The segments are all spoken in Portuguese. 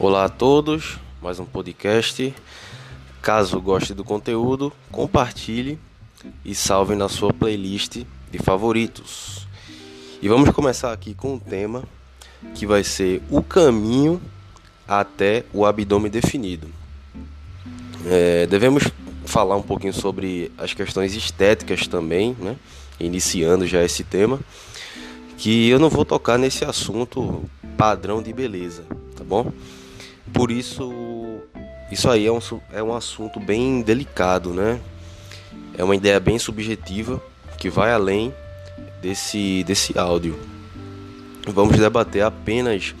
Olá a todos, mais um podcast. Caso goste do conteúdo, compartilhe e salve na sua playlist de favoritos. E vamos começar aqui com um tema que vai ser o caminho até o abdômen definido. É, devemos falar um pouquinho sobre as questões estéticas também, né? iniciando já esse tema, que eu não vou tocar nesse assunto padrão de beleza, tá bom? Por isso, isso aí é um, é um assunto bem delicado, né? É uma ideia bem subjetiva que vai além desse, desse áudio. Vamos debater apenas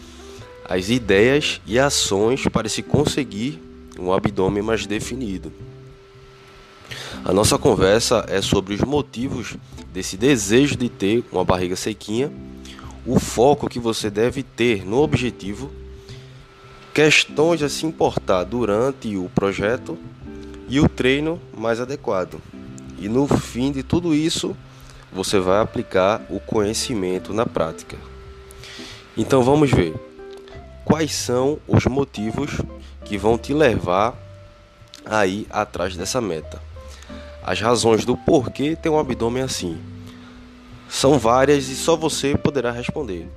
as ideias e ações para se conseguir um abdômen mais definido. A nossa conversa é sobre os motivos desse desejo de ter uma barriga sequinha, o foco que você deve ter no objetivo, questões a se importar durante o projeto e o treino mais adequado. E no fim de tudo isso, você vai aplicar o conhecimento na prática. Então vamos ver quais são os motivos que vão te levar aí atrás dessa meta. As razões do porquê ter um abdômen assim são várias e só você poderá responder.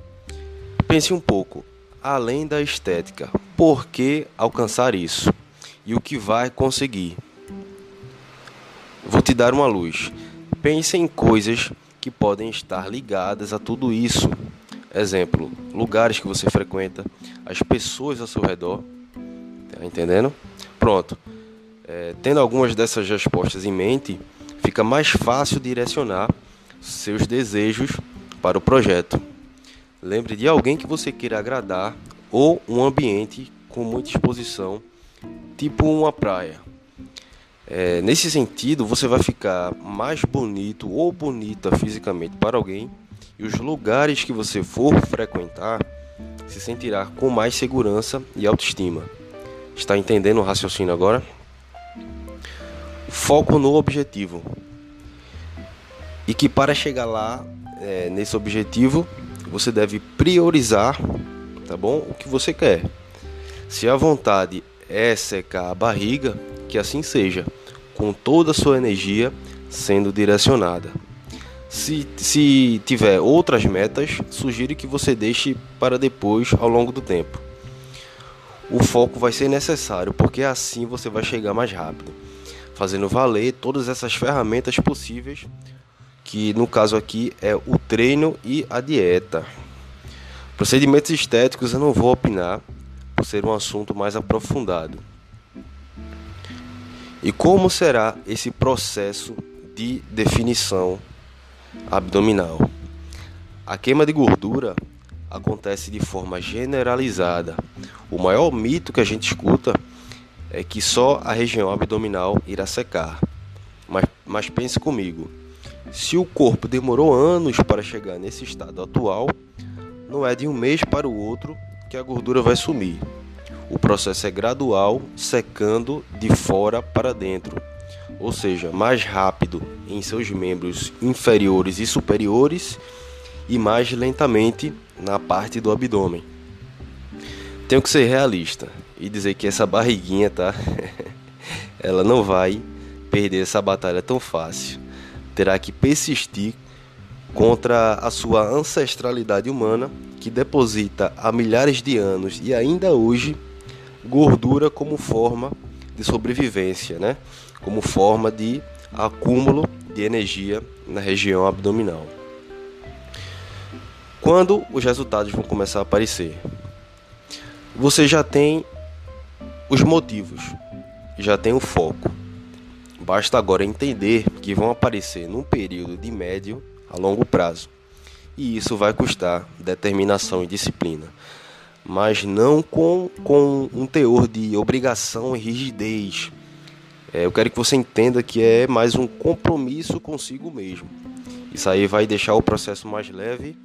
Pense um pouco, além da estética, por que alcançar isso e o que vai conseguir? Vou te dar uma luz. Pense em coisas que podem estar ligadas a tudo isso. Exemplo, lugares que você frequenta, as pessoas ao seu redor. Tá entendendo? Pronto. É, tendo algumas dessas respostas em mente, fica mais fácil direcionar seus desejos para o projeto. Lembre de alguém que você queira agradar ou um ambiente com muita exposição, tipo uma praia. É, nesse sentido, você vai ficar mais bonito ou bonita fisicamente para alguém e os lugares que você for frequentar se sentirá com mais segurança e autoestima. Está entendendo o raciocínio agora? foco no objetivo. E que para chegar lá, é, nesse objetivo, você deve priorizar, tá bom? O que você quer. Se a vontade é secar a barriga, que assim seja, com toda a sua energia sendo direcionada. Se, se tiver outras metas, sugiro que você deixe para depois ao longo do tempo. O foco vai ser necessário, porque assim você vai chegar mais rápido fazendo valer todas essas ferramentas possíveis, que no caso aqui é o treino e a dieta. Procedimentos estéticos eu não vou opinar, por ser um assunto mais aprofundado. E como será esse processo de definição abdominal? A queima de gordura acontece de forma generalizada. O maior mito que a gente escuta é que só a região abdominal irá secar. Mas, mas pense comigo: se o corpo demorou anos para chegar nesse estado atual, não é de um mês para o outro que a gordura vai sumir. O processo é gradual, secando de fora para dentro, ou seja, mais rápido em seus membros inferiores e superiores e mais lentamente na parte do abdômen. Tenho que ser realista e dizer que essa barriguinha, tá? Ela não vai perder essa batalha tão fácil. Terá que persistir contra a sua ancestralidade humana que deposita há milhares de anos e ainda hoje gordura como forma de sobrevivência, né? Como forma de acúmulo de energia na região abdominal. Quando os resultados vão começar a aparecer? Você já tem os motivos já tem o foco. Basta agora entender que vão aparecer num período de médio a longo prazo. E isso vai custar determinação e disciplina, mas não com, com um teor de obrigação e rigidez. É, eu quero que você entenda que é mais um compromisso consigo mesmo. Isso aí vai deixar o processo mais leve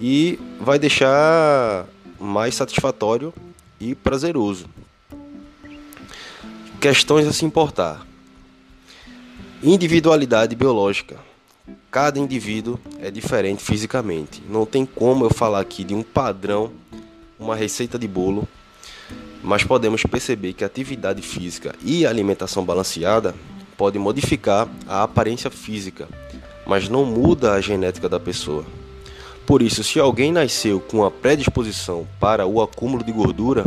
e vai deixar mais satisfatório e prazeroso. Questões a se importar: individualidade biológica. Cada indivíduo é diferente fisicamente. Não tem como eu falar aqui de um padrão, uma receita de bolo. mas podemos perceber que atividade física e alimentação balanceada podem modificar a aparência física, mas não muda a genética da pessoa. Por isso, se alguém nasceu com a predisposição para o acúmulo de gordura,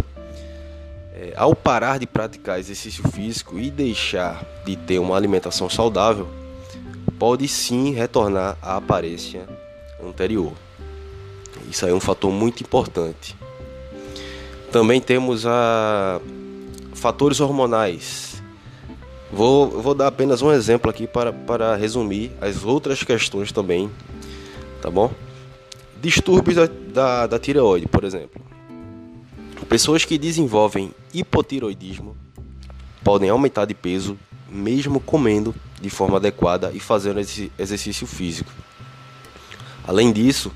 é, ao parar de praticar exercício físico e deixar de ter uma alimentação saudável, pode sim retornar à aparência anterior. Isso aí é um fator muito importante. Também temos a fatores hormonais. Vou, vou dar apenas um exemplo aqui para, para resumir as outras questões também, tá bom? Distúrbios da, da, da tireoide, por exemplo. Pessoas que desenvolvem hipotiroidismo podem aumentar de peso mesmo comendo de forma adequada e fazendo exercício físico. Além disso,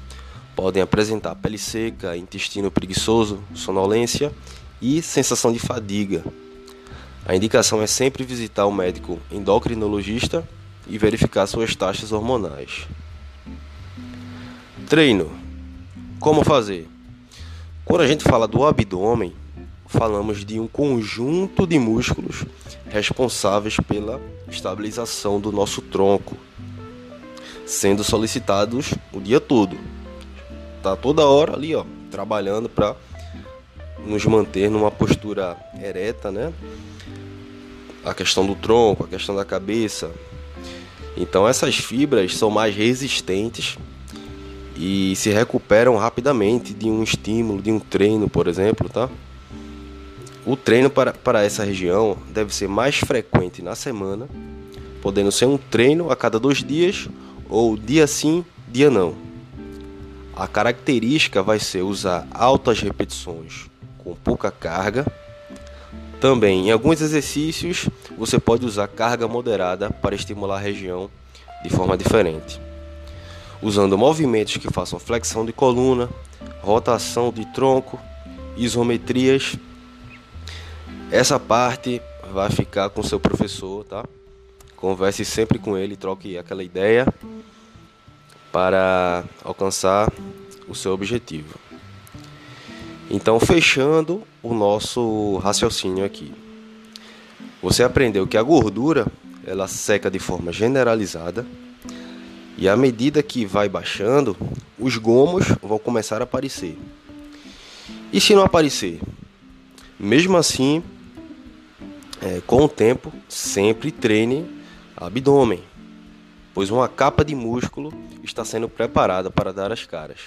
podem apresentar pele seca, intestino preguiçoso, sonolência e sensação de fadiga. A indicação é sempre visitar o médico endocrinologista e verificar suas taxas hormonais. Treino. Como fazer? Quando a gente fala do abdômen, falamos de um conjunto de músculos responsáveis pela estabilização do nosso tronco, sendo solicitados o dia todo. Tá toda hora ali, ó, trabalhando para nos manter numa postura ereta, né? A questão do tronco, a questão da cabeça. Então essas fibras são mais resistentes e se recuperam rapidamente de um estímulo, de um treino, por exemplo, tá? O treino para, para essa região deve ser mais frequente na semana, podendo ser um treino a cada dois dias ou dia sim, dia não. A característica vai ser usar altas repetições com pouca carga. Também em alguns exercícios você pode usar carga moderada para estimular a região de forma diferente usando movimentos que façam flexão de coluna, rotação de tronco, isometrias. Essa parte vai ficar com seu professor, tá? Converse sempre com ele, troque aquela ideia para alcançar o seu objetivo. Então, fechando o nosso raciocínio aqui. Você aprendeu que a gordura ela seca de forma generalizada e à medida que vai baixando, os gomos vão começar a aparecer. E se não aparecer? Mesmo assim, é, com o tempo, sempre treine abdômen, pois uma capa de músculo está sendo preparada para dar as caras.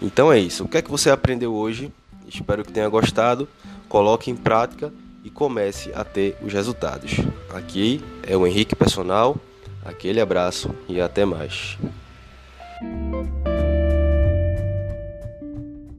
Então é isso. O que é que você aprendeu hoje? Espero que tenha gostado. Coloque em prática e comece a ter os resultados. Aqui é o Henrique Personal Aquele abraço e até mais.